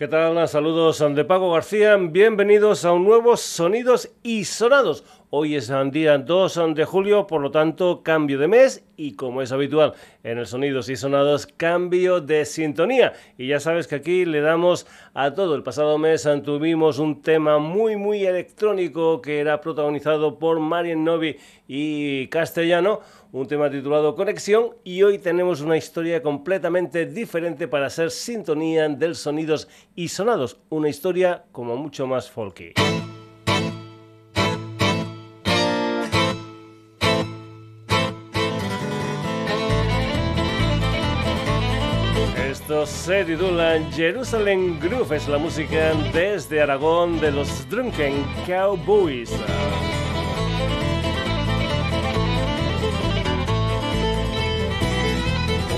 ¿Qué tal? Saludos de Paco García. Bienvenidos a un nuevo Sonidos y Sonados. Hoy es el día 2 de julio, por lo tanto, cambio de mes y como es habitual en el Sonidos y Sonados, cambio de sintonía. Y ya sabes que aquí le damos a todo. El pasado mes tuvimos un tema muy, muy electrónico que era protagonizado por Marian Novi y Castellano un tema titulado Conexión y hoy tenemos una historia completamente diferente para ser sintonía del sonidos y sonados, una historia como mucho más folky. Se titula Jerusalem Groove, es la música desde Aragón de los Drunken Cowboys.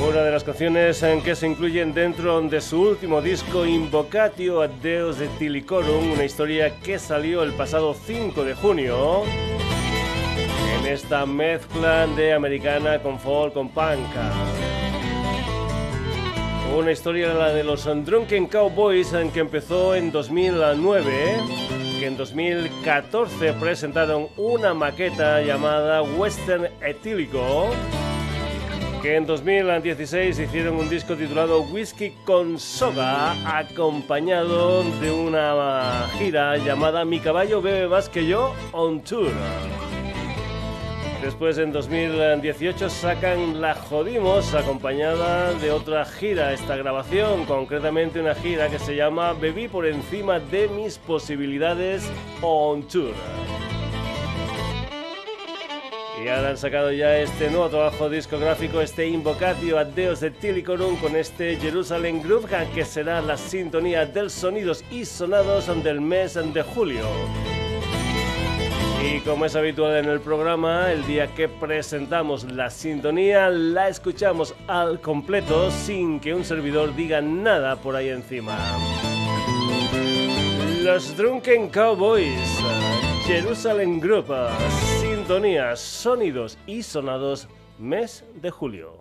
una de las canciones en que se incluyen dentro de su último disco Invocatio a Deus de Tilicorum, una historia que salió el pasado 5 de junio en esta mezcla de americana con folk, con punk. Una historia la de los Drunken Cowboys que empezó en 2009, que en 2014 presentaron una maqueta llamada Western Etílico que en 2016 hicieron un disco titulado Whisky con Soga, acompañado de una gira llamada Mi caballo bebe más que yo on tour. Después en 2018 sacan La Jodimos acompañada de otra gira, esta grabación, concretamente una gira que se llama Bebí por encima de mis posibilidades on tour. Y ahora han sacado ya este nuevo trabajo discográfico, este Invocatio a Deus de Tilicorum con este Jerusalem Groove que será la sintonía del sonidos y sonados del mes de julio. Y como es habitual en el programa, el día que presentamos la sintonía la escuchamos al completo sin que un servidor diga nada por ahí encima. Los Drunken Cowboys, Jerusalem Group sintonía, sonidos y sonados mes de julio.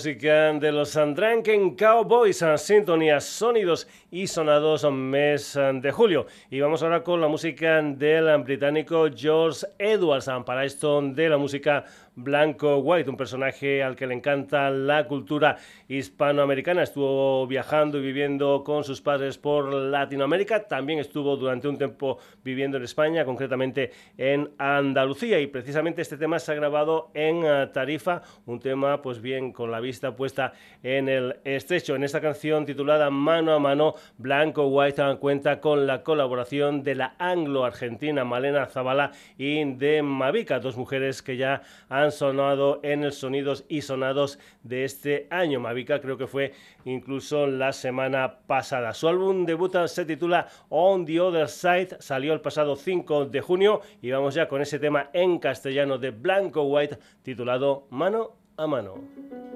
Música de los Drunken Cowboys, sintonía, sonidos y sonados mes de julio. Y vamos ahora con la música del británico George Edwards. Para esto de la música Blanco White, un personaje al que le encanta la cultura hispanoamericana. Estuvo viajando y viviendo con sus padres por Latinoamérica. También estuvo durante un tiempo viviendo en España, concretamente en Andalucía. Y precisamente este tema se ha grabado en eh, Tarifa, un tema pues bien con la vista puesta en el estrecho. En esta canción titulada Mano a Mano, Blanco White cuenta con la colaboración de la anglo-argentina Malena Zavala y de Mavica, dos mujeres que ya han sonado en el Sonidos y Sonados de este año. Mavica creo que fue incluso la semana pasada. Su álbum debut se titula On the Other Side, salió el pasado 5 de junio y vamos ya con ese tema en castellano de Blanco White titulado Mano a Mano.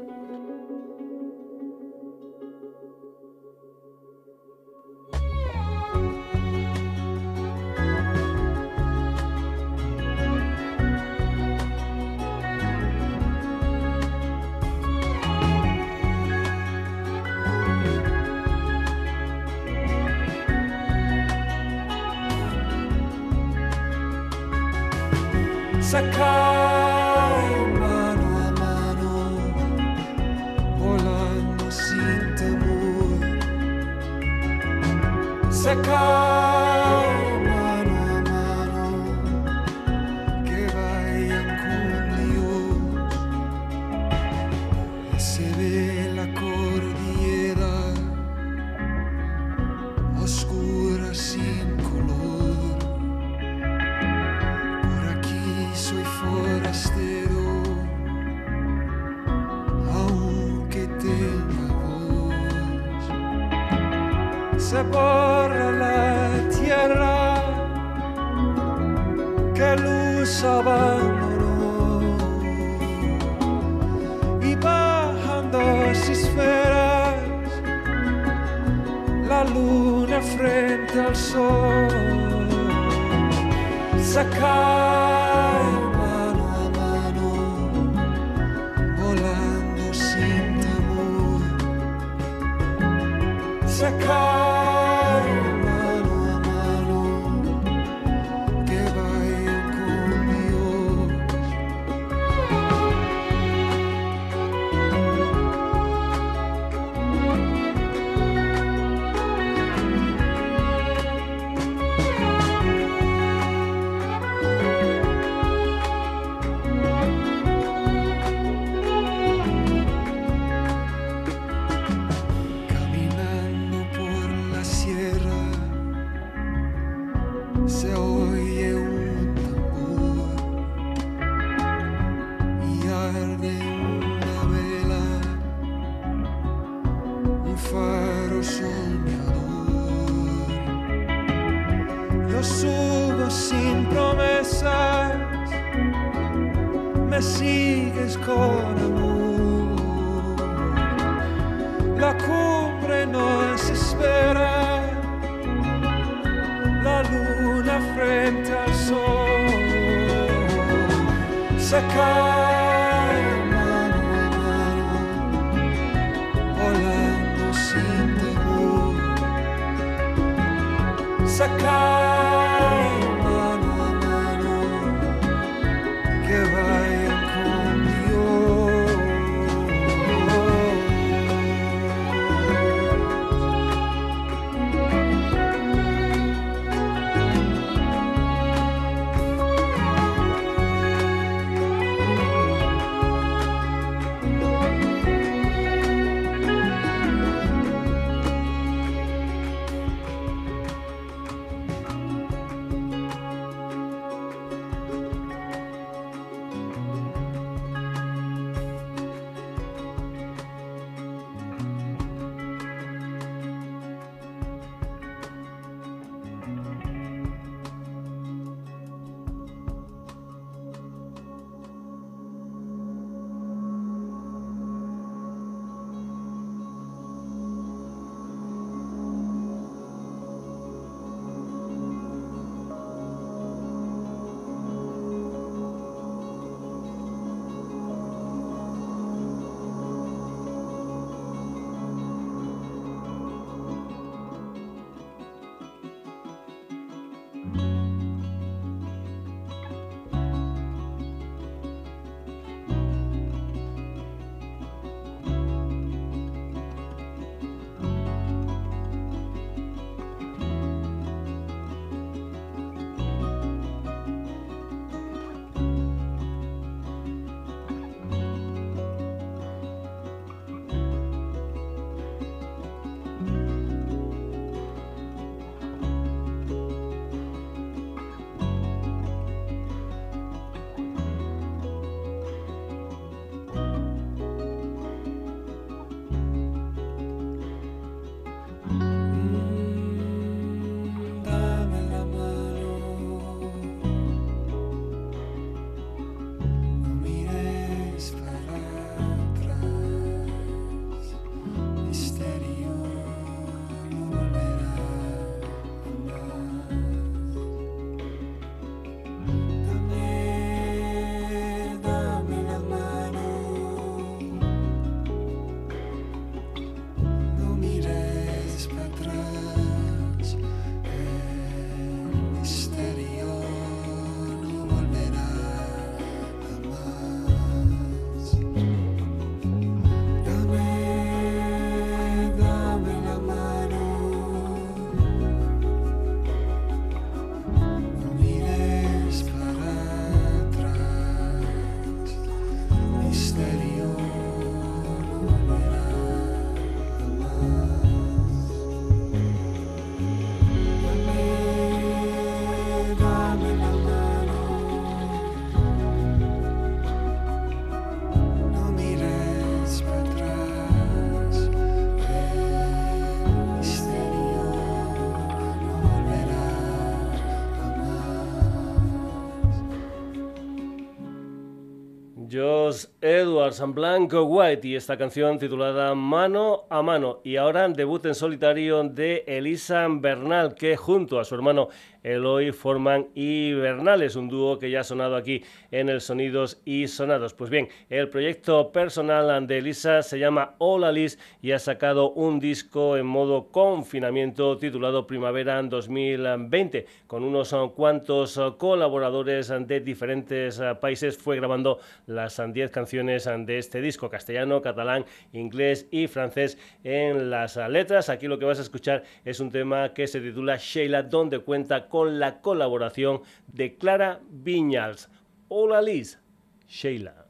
Colors, Blanco White y esta canción titulada Mano a Mano. Y ahora debut en solitario de Elisa Bernal, que junto a su hermano Eloy forman Hibernales, un dúo que ya ha sonado aquí en el Sonidos y Sonados. Pues bien, el proyecto personal de Elisa se llama Hola Liz y ha sacado un disco en modo confinamiento titulado Primavera 2020, con unos cuantos colaboradores de diferentes países. Fue grabando las 10 canciones de este disco, castellano, catalán, inglés y francés en las letras. Aquí lo que vas a escuchar es un tema que se titula Sheila, donde cuenta con la colaboración de Clara Viñals. Hola Liz, Sheila.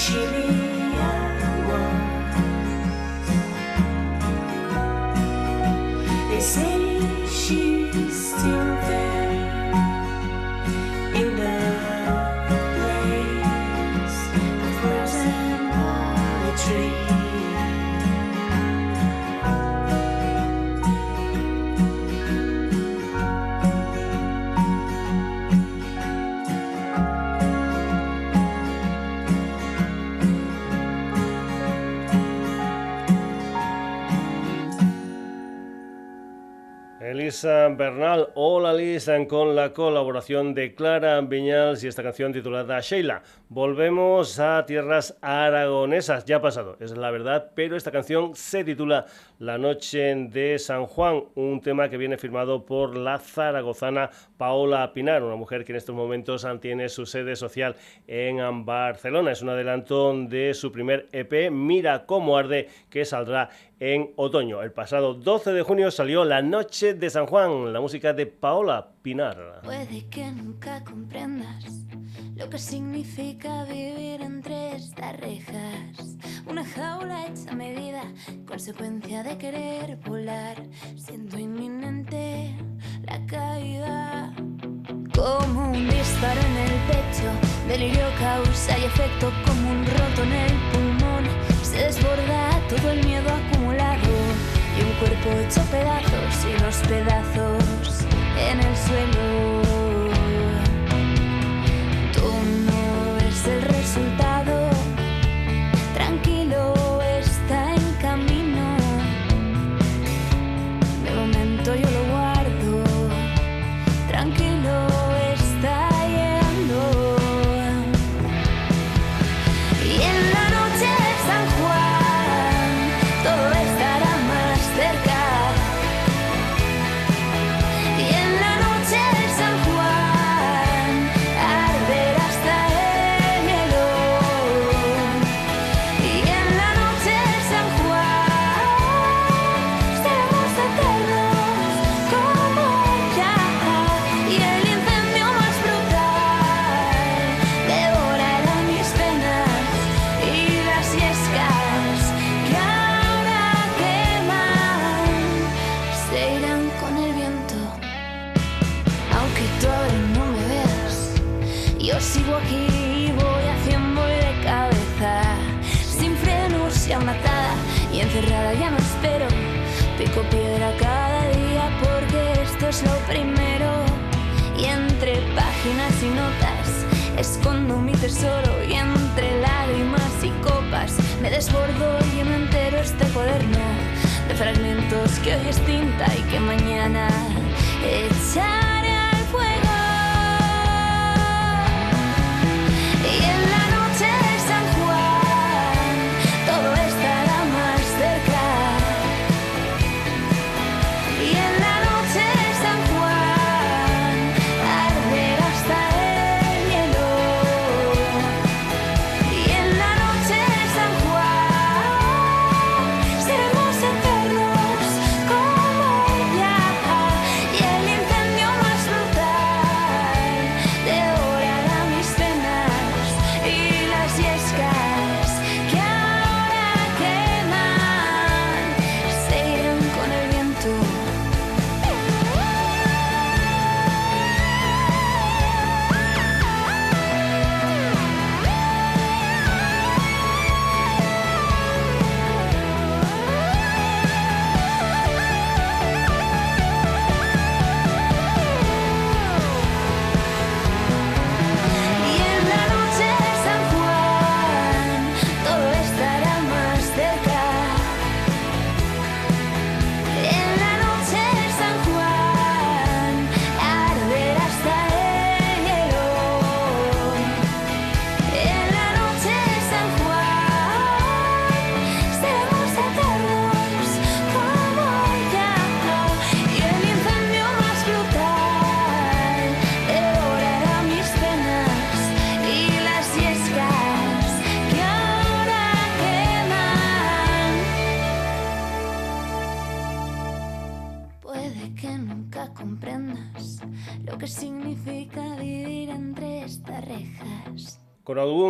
是你 Bernal o con la colaboración de Clara Viñals y esta canción titulada Sheila. Volvemos a tierras aragonesas, ya ha pasado, es la verdad, pero esta canción se titula La Noche de San Juan, un tema que viene firmado por la zaragozana Paola Pinar, una mujer que en estos momentos tiene su sede social en Barcelona. Es un adelanto de su primer EP, Mira cómo arde, que saldrá en otoño. El pasado 12 de junio salió La Noche de San Juan, la música de Paola Pinar. Puede que nunca comprendas lo que significa vivir entre estas rejas. Una jaula hecha medida, consecuencia de querer volar, siendo inminente la caída. Como un disparo en el pecho, delirio causa y efecto como un roto en el pulmón. Se desborda todo el miedo acumulado y un cuerpo hecho pedazos y los pedazos en el suelo. Tú no ves el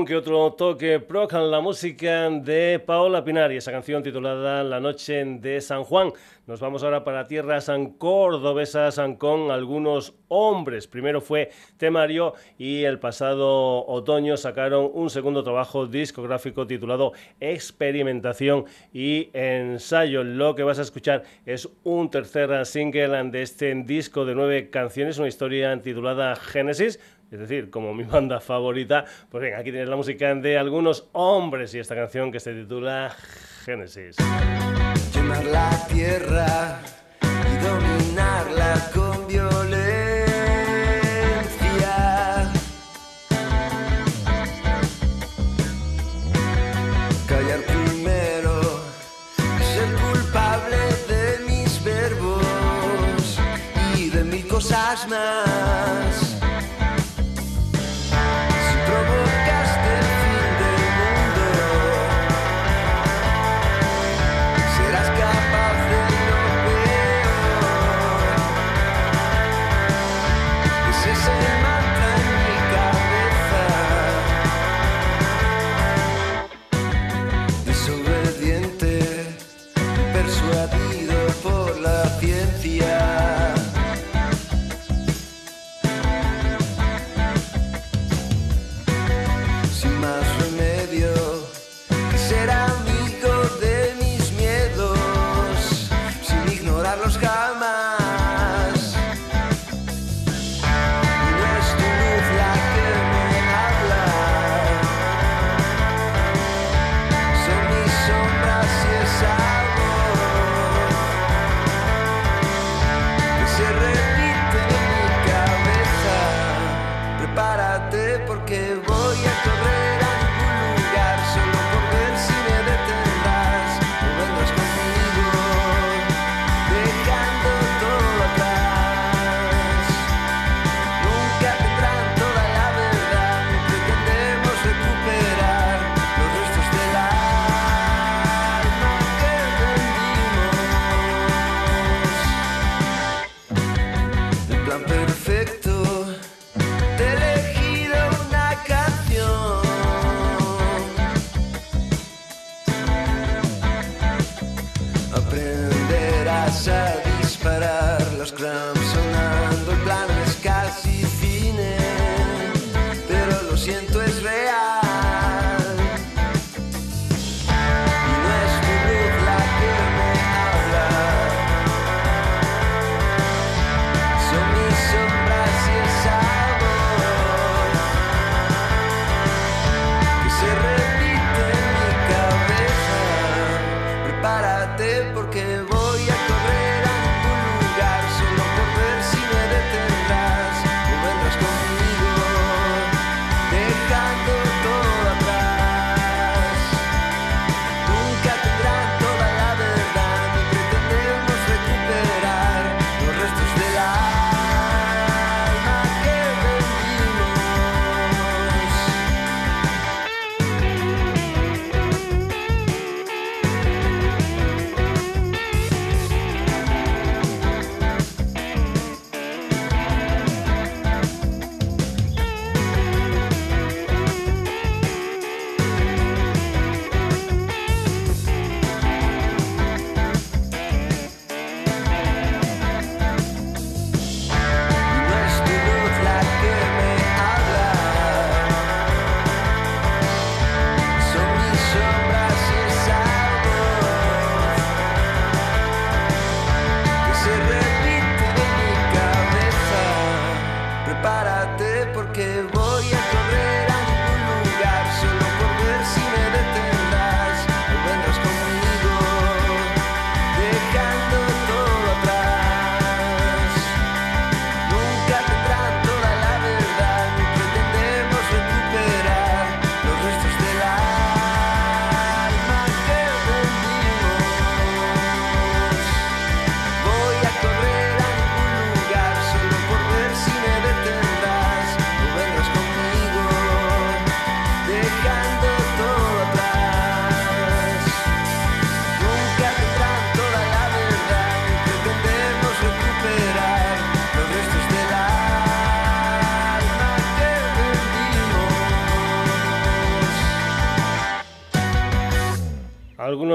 que otro toque procan la música de Paola Pinar y esa canción titulada La noche de San Juan. Nos vamos ahora para tierras cordobesas con algunos hombres. Primero fue Temario y el pasado otoño sacaron un segundo trabajo discográfico titulado Experimentación y Ensayo. Lo que vas a escuchar es un tercer single de este disco de nueve canciones, una historia titulada Génesis es decir, como mi banda favorita, pues bien, aquí tienes la música de algunos hombres y esta canción que se titula Génesis. Llenar la tierra y dominarla con violencia. Callar primero, ser culpable de mis verbos y de mil cosas más.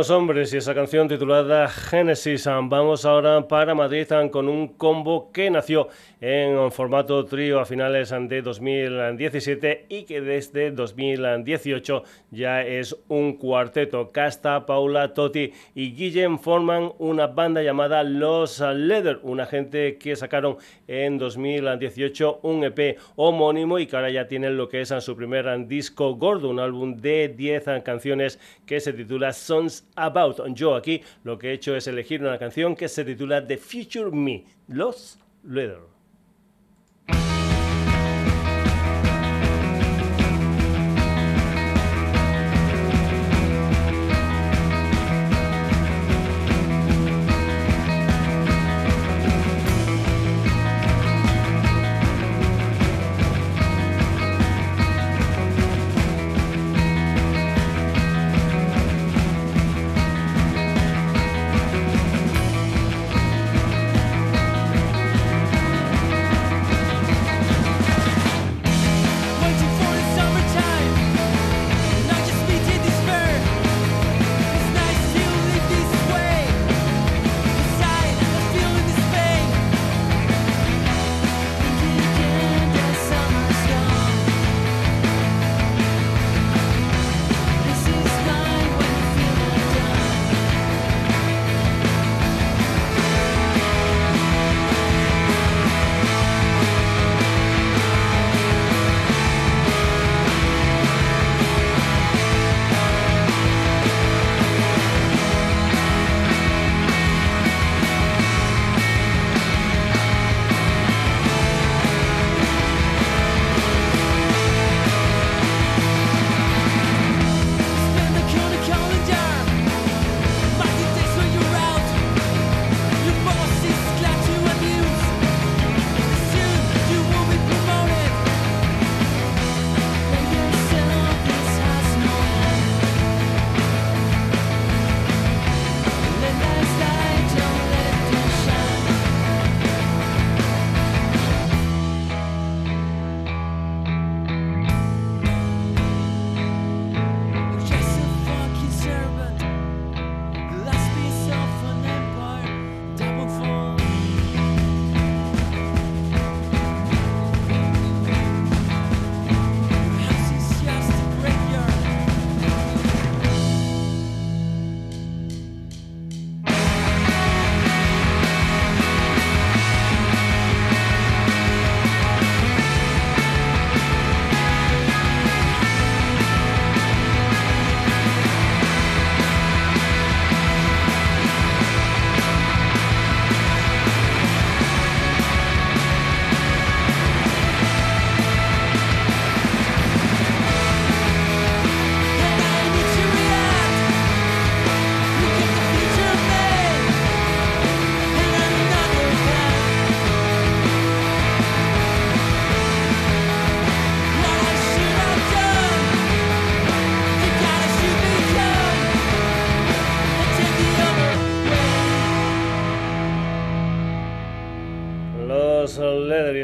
Algunos hombres y esa canción titulada Genesis. Vamos ahora para Madrid con un combo que nació en formato trío a finales de 2017 y que desde 2018 ya es un cuarteto. Casta, Paula, Totti y Guillem forman una banda llamada Los Leather, una gente que sacaron en 2018 un EP homónimo y que ahora ya tienen lo que es su primer disco gordo, un álbum de 10 canciones que se titula Songs About. Yo aquí lo que he hecho es elegir una canción que se titula The Future Me, Los Leather.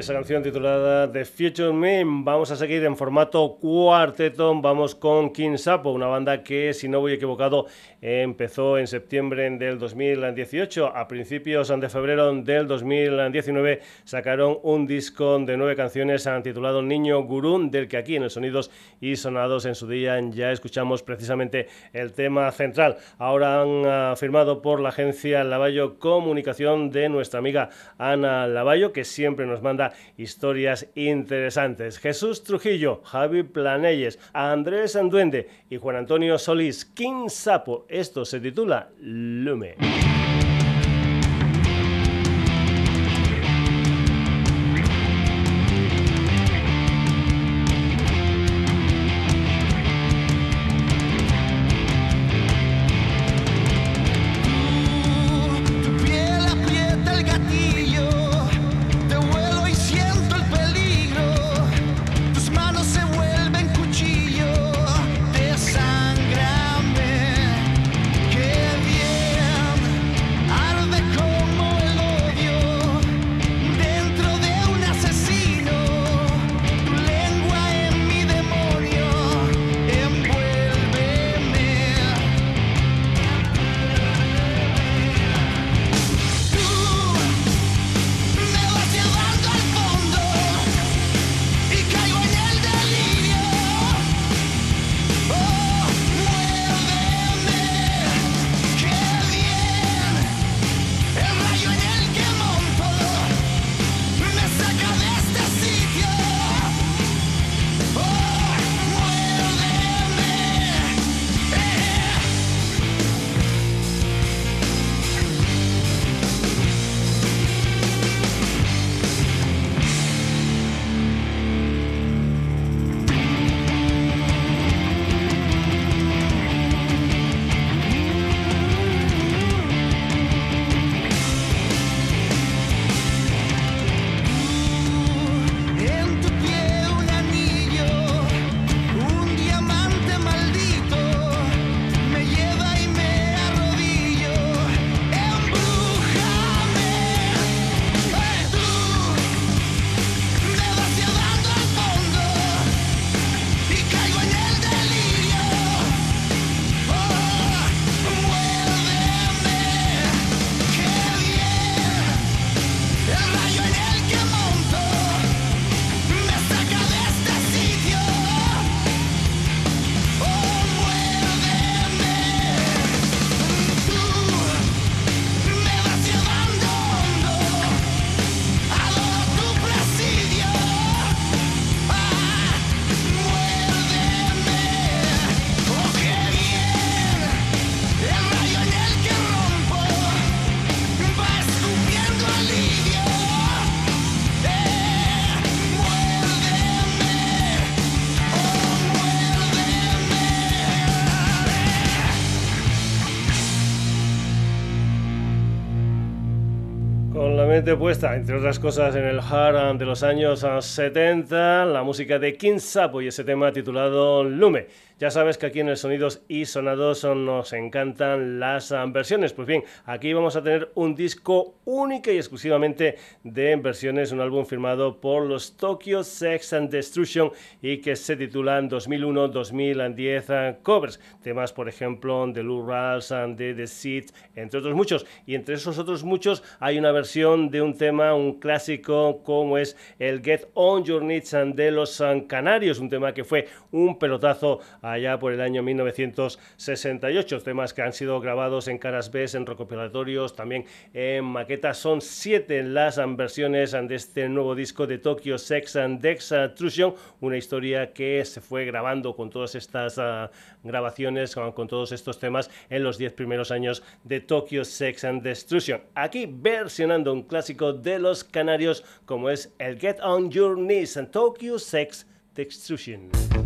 Esa canción titulada The Future Me. Vamos a seguir en formato cuarteto. Vamos con King Sapo, una banda que, si no voy equivocado, empezó en septiembre del 2018. A principios de febrero del 2019 sacaron un disco de nueve canciones titulado Niño Gurú, del que aquí en el Sonidos y Sonados en su día ya escuchamos precisamente el tema central. Ahora han ah, firmado por la agencia Lavallo Comunicación de nuestra amiga Ana Lavallo, que siempre nos manda historias interesantes. Jesús Trujillo, Javi Planelles, Andrés Anduende y Juan Antonio Solís, King Sapo. Esto se titula Lume. Puesta, entre otras cosas, en el hard de los años 70, la música de King Sapo y ese tema titulado Lume. Ya sabes que aquí en el Sonidos y Sonados nos encantan las versiones. Pues bien, aquí vamos a tener un disco único y exclusivamente de versiones, un álbum firmado por los Tokyo Sex and Destruction y que se titulan 2001-2010 covers. Temas, por ejemplo, de Lou Ras and de The Seed, entre otros muchos. Y entre esos otros muchos hay una versión de un tema, un clásico como es el Get On Your Needs de los Canarios, un tema que fue un pelotazo allá por el año 1968. Temas que han sido grabados en caras B, en recopilatorios, también en maquetas. Son siete las versiones de este nuevo disco de Tokyo Sex and Dextrusion, una historia que se fue grabando con todas estas ah, grabaciones, con, todos estos temas en los diez primeros años de Tokyo Sex and Destruction. Aquí versionando un clásico de los canarios como es el Get On Your Knees and Tokyo Sex Destruction.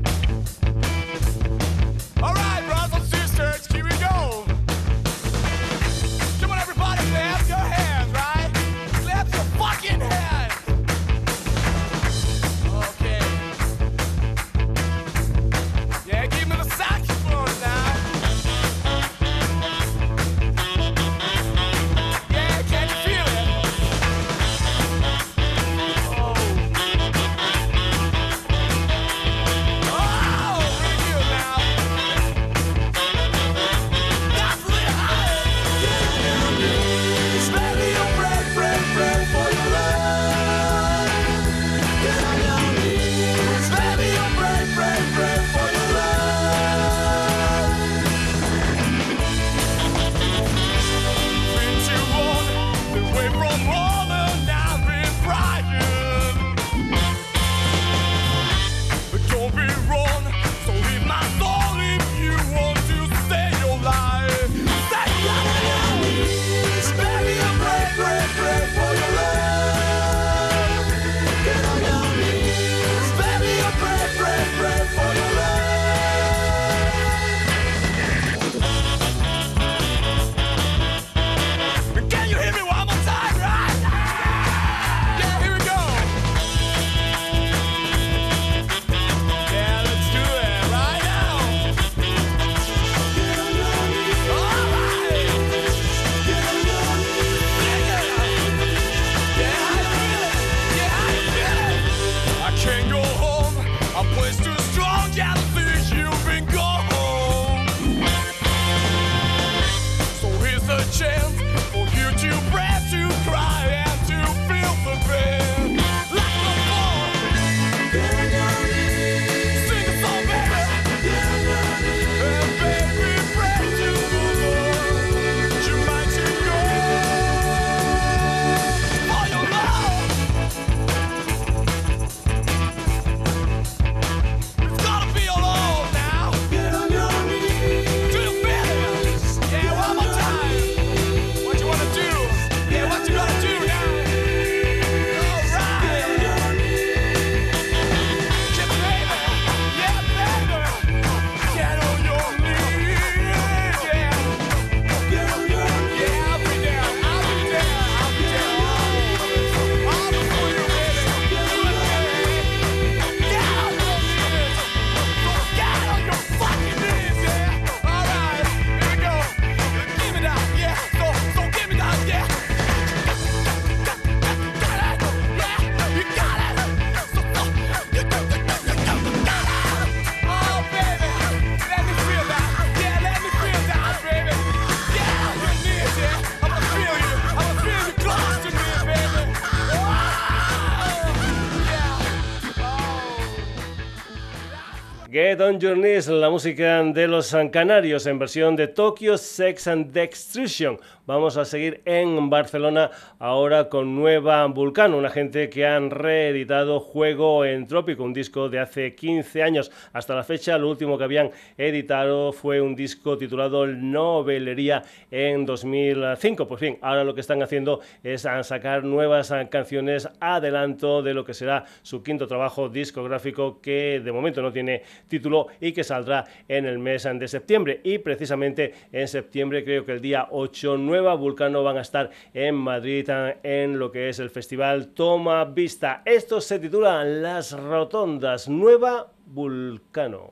Get on Your Knees, la música de los canarios en versión de Tokyo Sex and Destruction. Vamos a seguir en Barcelona ahora con Nueva Vulcano, una gente que han reeditado Juego Entrópico, un disco de hace 15 años hasta la fecha. Lo último que habían editado fue un disco titulado Novelería en 2005. Pues bien, ahora lo que están haciendo es sacar nuevas canciones, adelanto de lo que será su quinto trabajo discográfico que de momento no tiene título y que saldrá en el mes de septiembre. Y precisamente en septiembre, creo que el día 8, Nueva Vulcano van a estar en Madrid en lo que es el festival Toma Vista. Esto se titula Las Rotondas, Nueva Vulcano.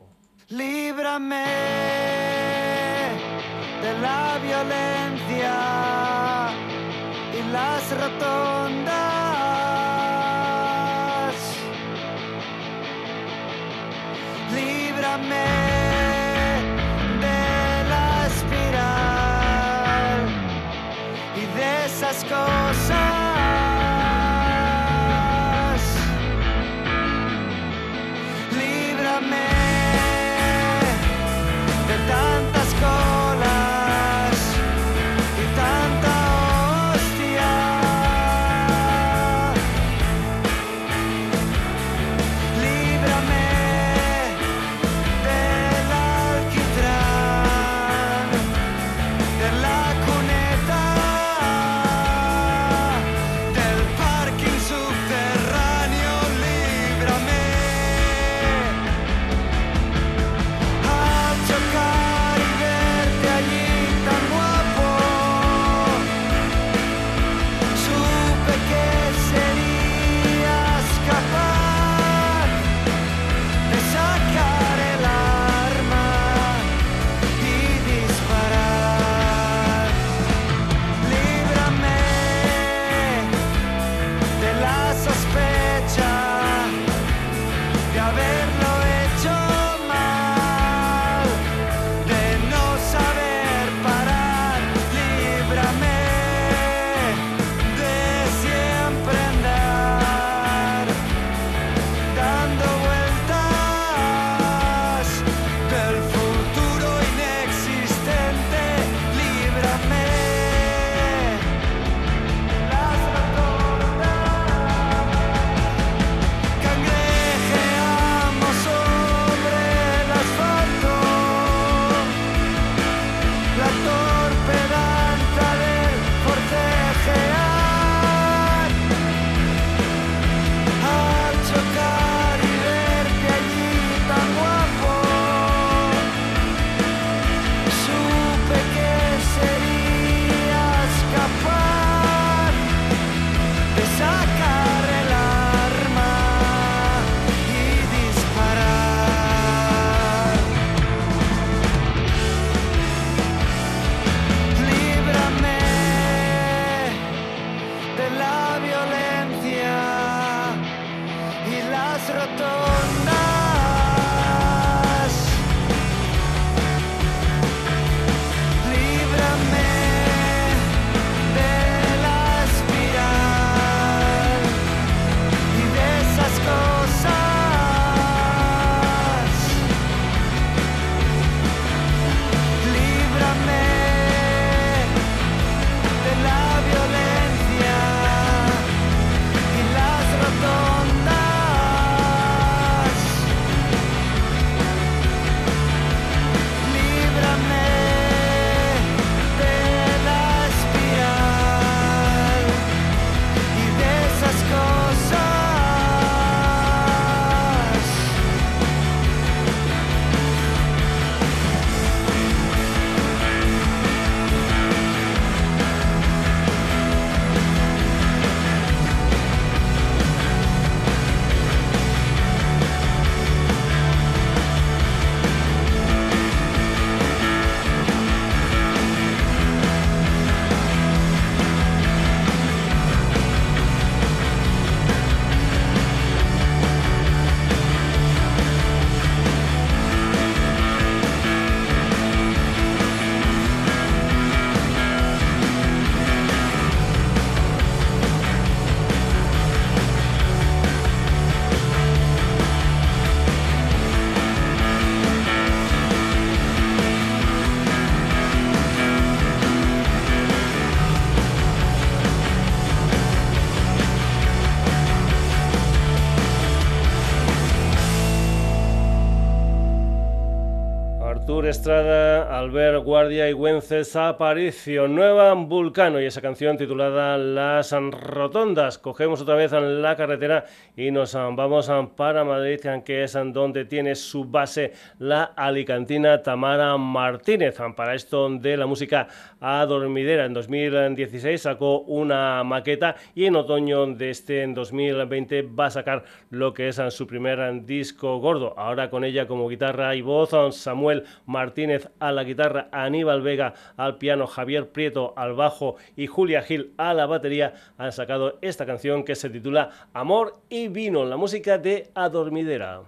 Líbrame de la violencia y las rotondas. Líbrame. cosas. Albert Guardia y Wences Aparicio. Nueva Vulcano y esa canción titulada Las Rotondas. Cogemos otra vez la carretera y nos vamos para Madrid, que es donde tiene su base la alicantina Tamara Martínez. Para esto de la música a Dormidera. En 2016 sacó una maqueta y en otoño de este en 2020 va a sacar lo que es ah, su primer ah, disco gordo. Ahora con ella como guitarra y voz, ah, Samuel Martínez a la guitarra, Aníbal Vega al piano, Javier Prieto al bajo y Julia Gil a la batería han sacado esta canción que se titula Amor y Vino, la música de Adormidera.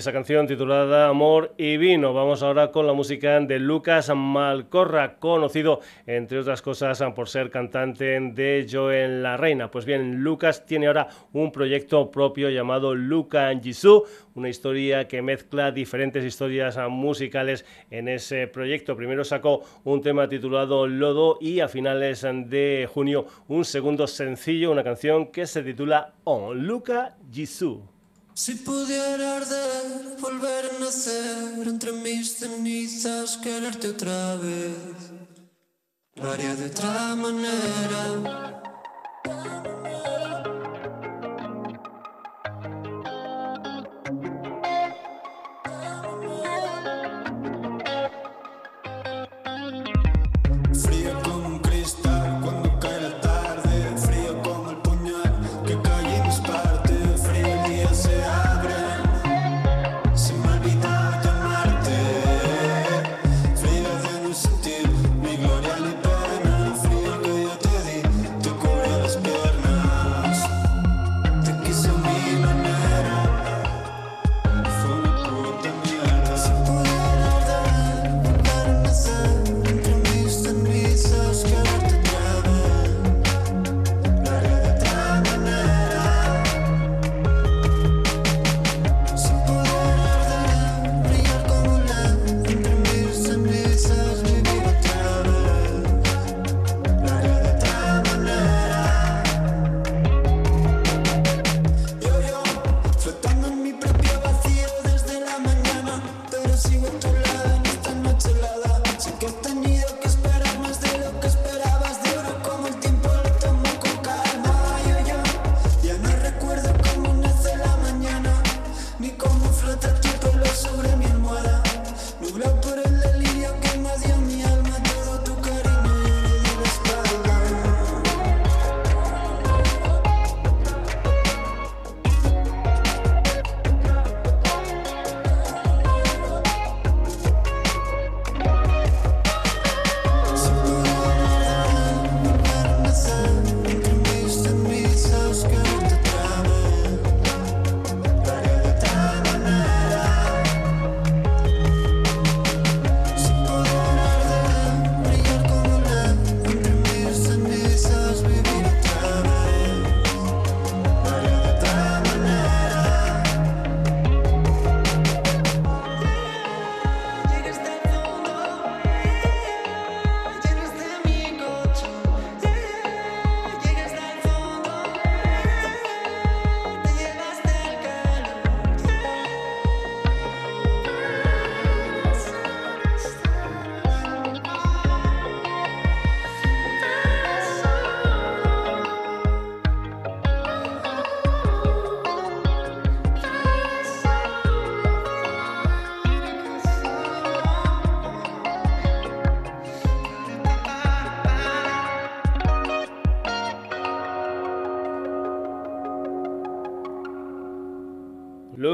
Esa canción titulada Amor y Vino. Vamos ahora con la música de Lucas Malcorra, conocido entre otras cosas por ser cantante de Joel La Reina. Pues bien, Lucas tiene ahora un proyecto propio llamado Luca Jisoo, una historia que mezcla diferentes historias musicales en ese proyecto. Primero sacó un tema titulado Lodo y a finales de junio un segundo sencillo, una canción que se titula On Luca Jisoo. Si pudiera arder, volver a nacer entre mis cenizas, quererte otra vez, lo haría de otra manera.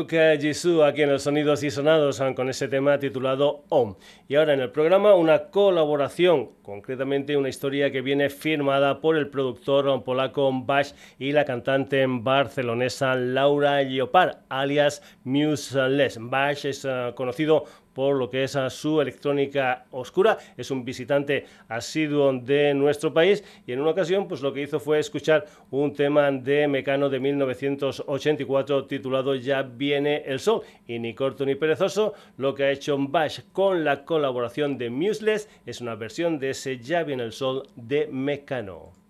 Luke Jisoo aquí en el Sonidos y Sonados con ese tema titulado Om. Y ahora en el programa una colaboración, concretamente una historia que viene firmada por el productor polaco Bash y la cantante barcelonesa Laura Leopard, alias Museless. Bash es eh, conocido por lo que es a su electrónica oscura. Es un visitante asiduo de nuestro país y en una ocasión pues lo que hizo fue escuchar un tema de Mecano de 1984 titulado Ya viene el sol y ni corto ni perezoso lo que ha hecho Bash con la colaboración de Museless es una versión de ese Ya viene el sol de Mecano.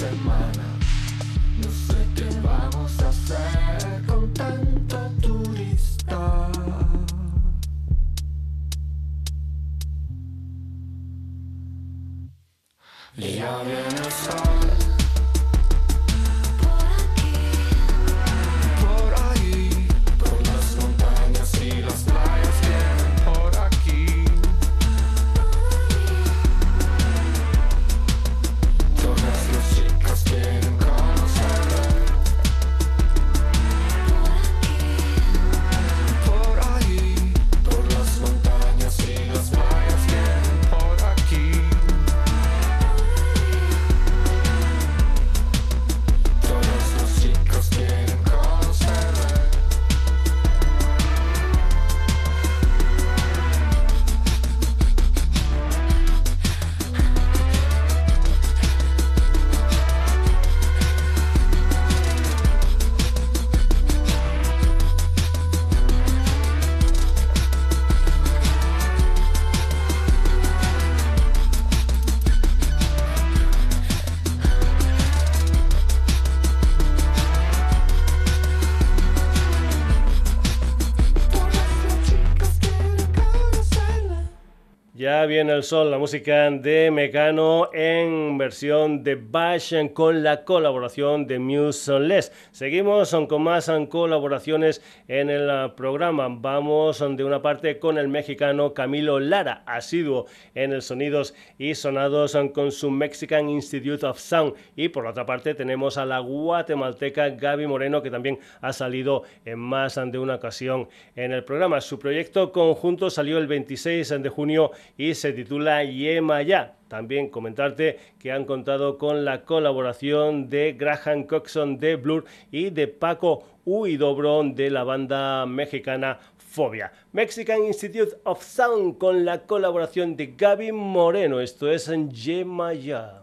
Semana. No sé qué vamos a hacer Viene el sol, la música de Mecano en versión de Bash con la colaboración de Muse Les. Seguimos con más colaboraciones en el ah, programa. Vamos de una parte con el mexicano Camilo Lara, asiduo en el Sonidos y Sonados con su Mexican Institute of Sound. Y por otra parte tenemos a la guatemalteca Gaby Moreno, que también ha salido en más de una ocasión en el programa. Su proyecto conjunto salió el 26 de junio y se titula Yemaya. También comentarte que han contado con la colaboración de Graham Coxon de Blur y de Paco Huidobro de la banda mexicana Fobia. Mexican Institute of Sound con la colaboración de Gaby Moreno. Esto es en Yemaya.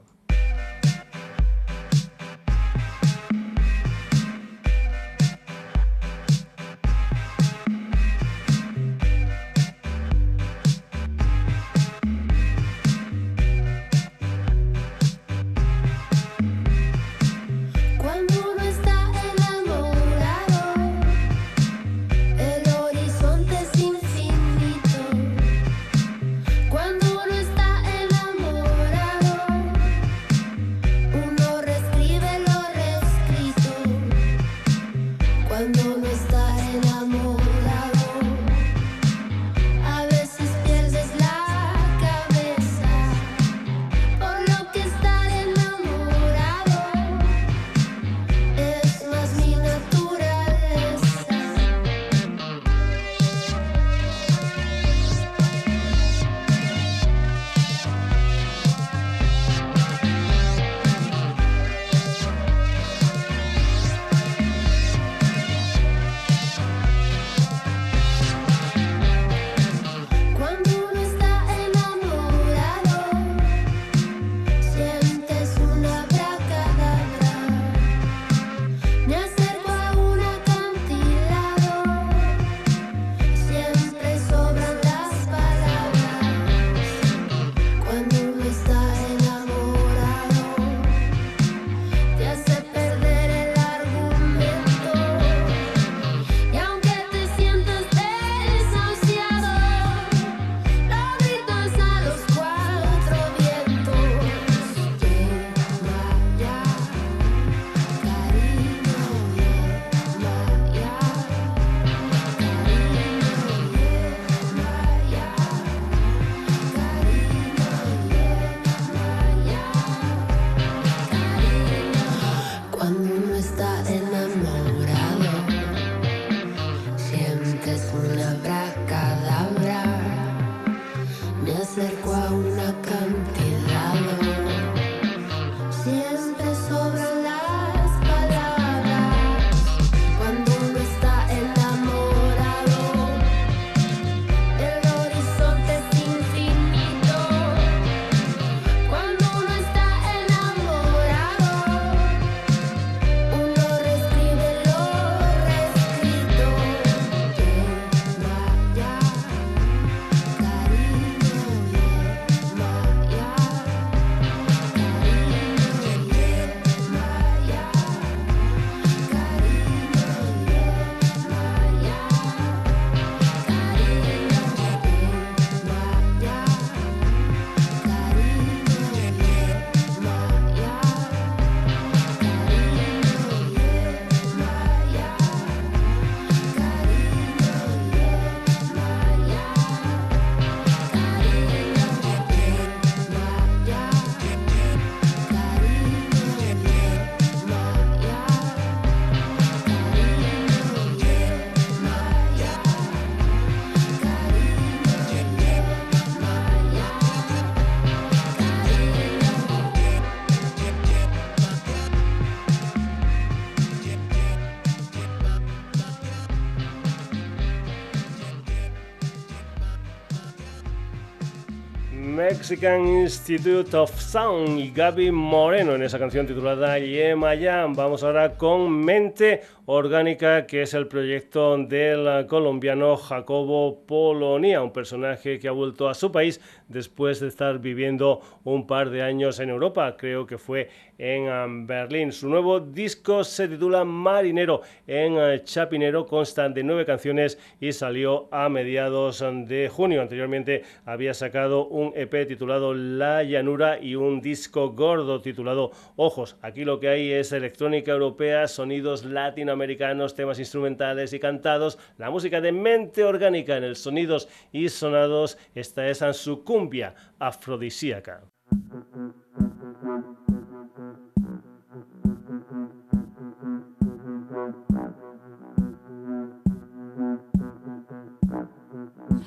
Mexican Institute of Sound y Gaby Moreno en esa canción titulada Yemayam. Vamos ahora con Mente Orgánica, que es el proyecto del colombiano Jacobo Polonia, un personaje que ha vuelto a su país después de estar viviendo un par de años en Europa. Creo que fue en um, Berlín. Su nuevo disco se titula Marinero en uh, Chapinero, consta de nueve canciones y salió a mediados um, de junio. Anteriormente había sacado un EP titulado La Llanura y un disco gordo titulado Ojos. Aquí lo que hay es electrónica europea, sonidos latinoamericanos, temas instrumentales y cantados, la música de mente orgánica en el sonidos y sonados. Esta es su cumbia afrodisíaca.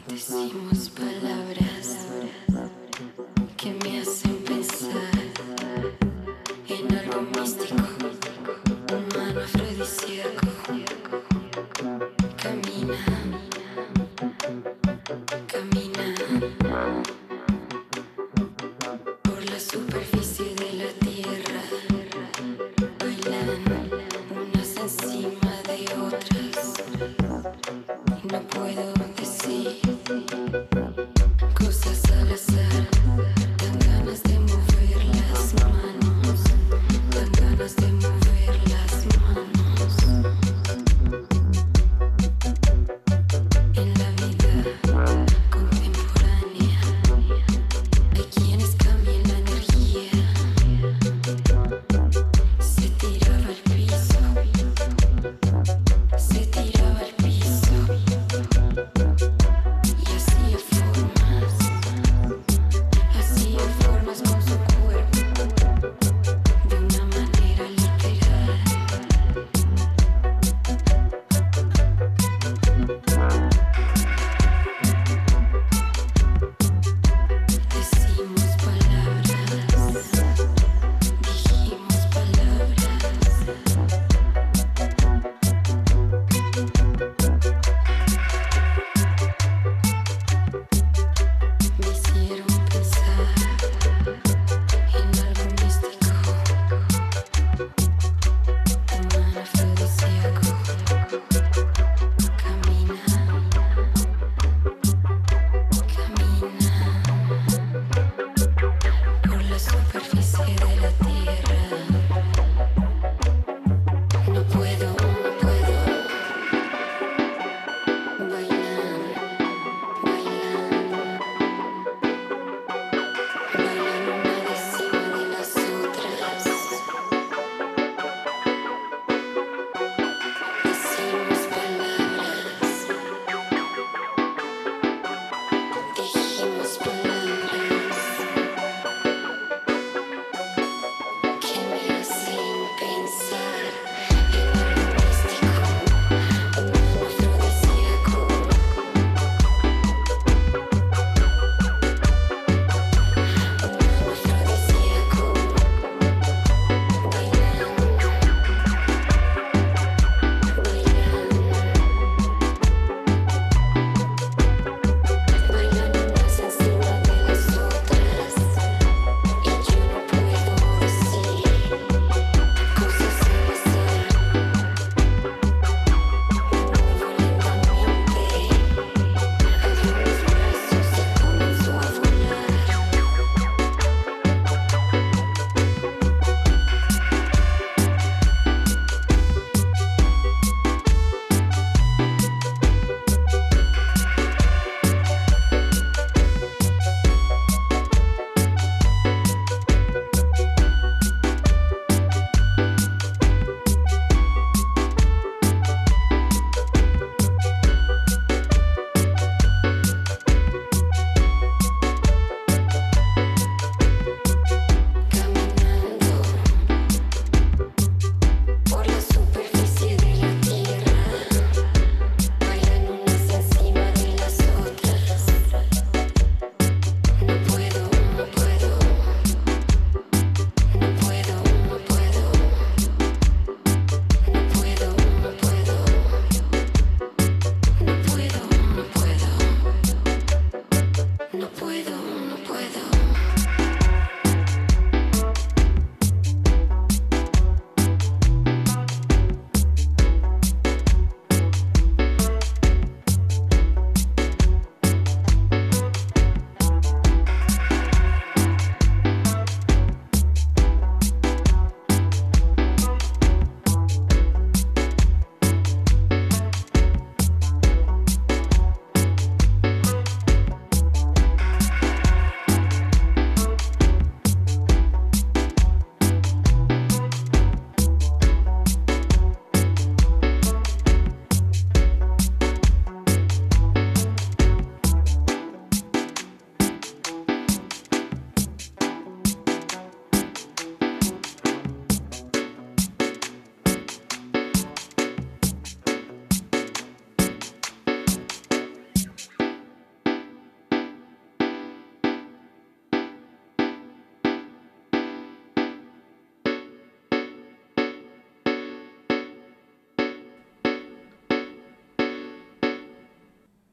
Decimos palabras que me hacen pensar en algo místico, humano afrodisíaco.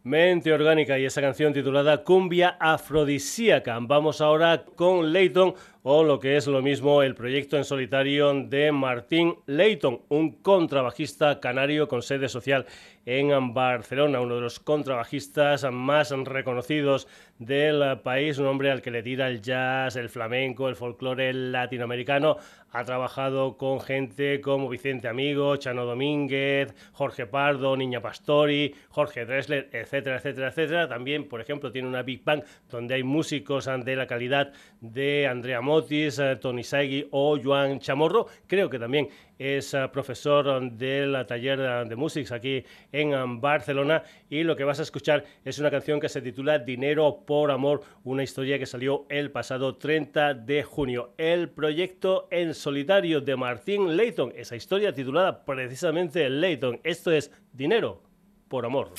Mente Orgánica y esa canción titulada Cumbia Afrodisíaca. Vamos ahora con Leighton o lo que es lo mismo el proyecto en solitario de Martín Leighton, un contrabajista canario con sede social en Barcelona, uno de los contrabajistas más reconocidos del país, un hombre al que le tira el jazz, el flamenco, el folclore latinoamericano. Ha trabajado con gente como Vicente Amigo, Chano Domínguez, Jorge Pardo, Niña Pastori, Jorge Dressler, etcétera, etcétera, etcétera. También, por ejemplo, tiene una Big Bang donde hay músicos de la calidad de Andrea Motis, eh, Tony Saigi o Joan Chamorro. Creo que también es eh, profesor del taller de música aquí en um, Barcelona y lo que vas a escuchar es una canción que se titula Dinero por Amor, una historia que salió el pasado 30 de junio. El proyecto en solitario de Martín Leighton, esa historia titulada precisamente Leighton. Esto es Dinero por Amor.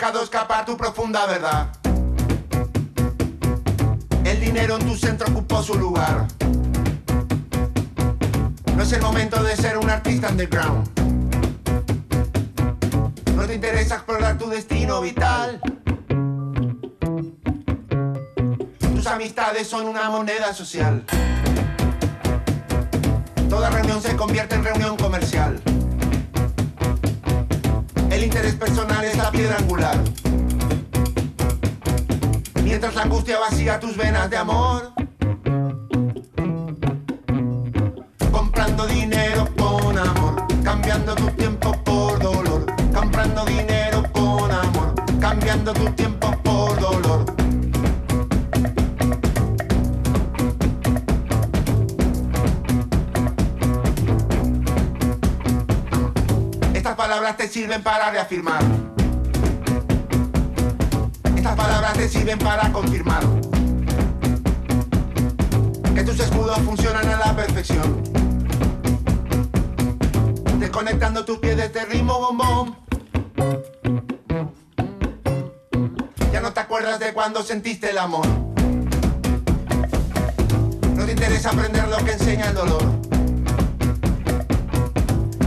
Dejado escapar tu profunda verdad. El dinero en tu centro ocupó su lugar. No es el momento de ser un artista underground. No te interesa explorar tu destino vital. Tus amistades son una moneda social. Toda reunión se convierte en reunión comercial. El interés personal es la piedra angular. Mientras la angustia vacía tus venas de amor. Comprando dinero con amor, cambiando tu tiempo por dolor. Comprando dinero con amor, cambiando tu tiempo palabras te sirven para reafirmar. Estas palabras te sirven para confirmar que tus escudos funcionan a la perfección. Desconectando tus pies de este ritmo bombón. Ya no te acuerdas de cuando sentiste el amor. No te interesa aprender lo que enseña el dolor.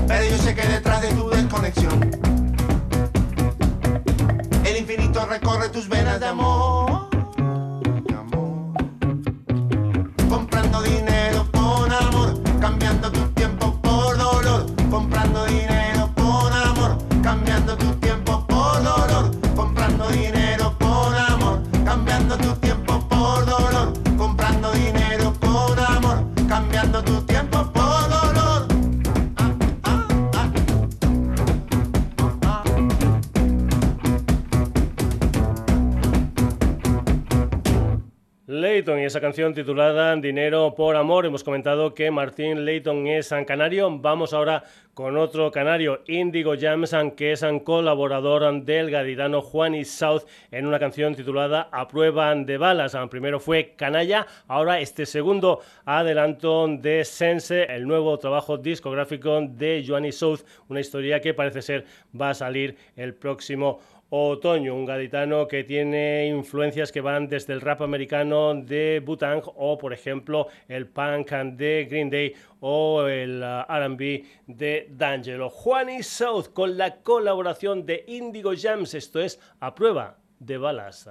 Pero yo sé que detrás de tu desconexión, el infinito recorre tus venas de amor. Y esa canción titulada Dinero por Amor. Hemos comentado que Martín Leighton es San Canario. Vamos ahora con otro canario, Indigo Jamsan, que es un colaborador del gaditano Juanis South en una canción titulada A prueba de balas. Primero fue Canalla, ahora este segundo adelanto de Sense, el nuevo trabajo discográfico de Juanis South, una historia que parece ser va a salir el próximo Otoño, un gaditano que tiene influencias que van desde el rap americano de Butang o, por ejemplo, el punk de Green Day o el uh, RB de D'Angelo. Juan y South con la colaboración de Indigo Jams, esto es a prueba de balas.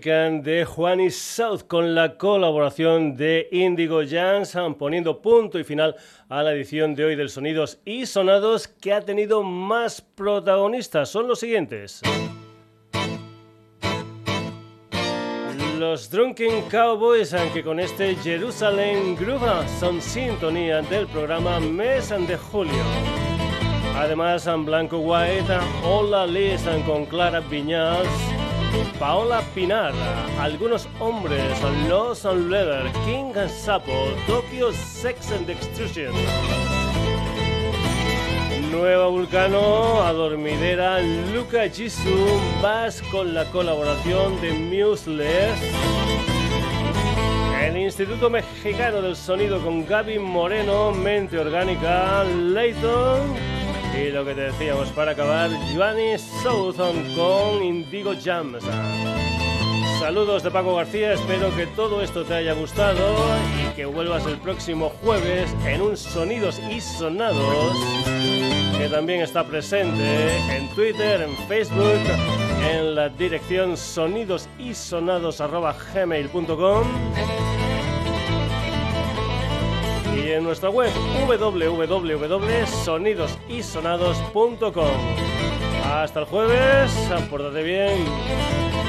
Música de Juanis South con la colaboración de Indigo Jansen, poniendo punto y final a la edición de hoy del Sonidos y Sonados que ha tenido más protagonistas. Son los siguientes. Los Drunken Cowboys, aunque con este Jerusalem Groove son sintonía del programa Mes de Julio. Además, en Blanco White, Hola Liz con Clara Viñas, Paola Pinar, Algunos Hombres, Los on Leather, King Sapo, Tokyo Sex and Extrusion. Nueva Vulcano, Adormidera, Luca Jisoo, Bass con la colaboración de Museless. El Instituto Mexicano del Sonido con Gaby Moreno, Mente Orgánica, Leighton. Y lo que te decíamos para acabar, Giovanni Southon con Indigo Jams. Saludos de Paco García, espero que todo esto te haya gustado y que vuelvas el próximo jueves en un Sonidos y Sonados que también está presente en Twitter, en Facebook, en la dirección sonidosysonados.gmail.com en nuestra web www.sonidosysonados.com. Hasta el jueves, pórtate bien.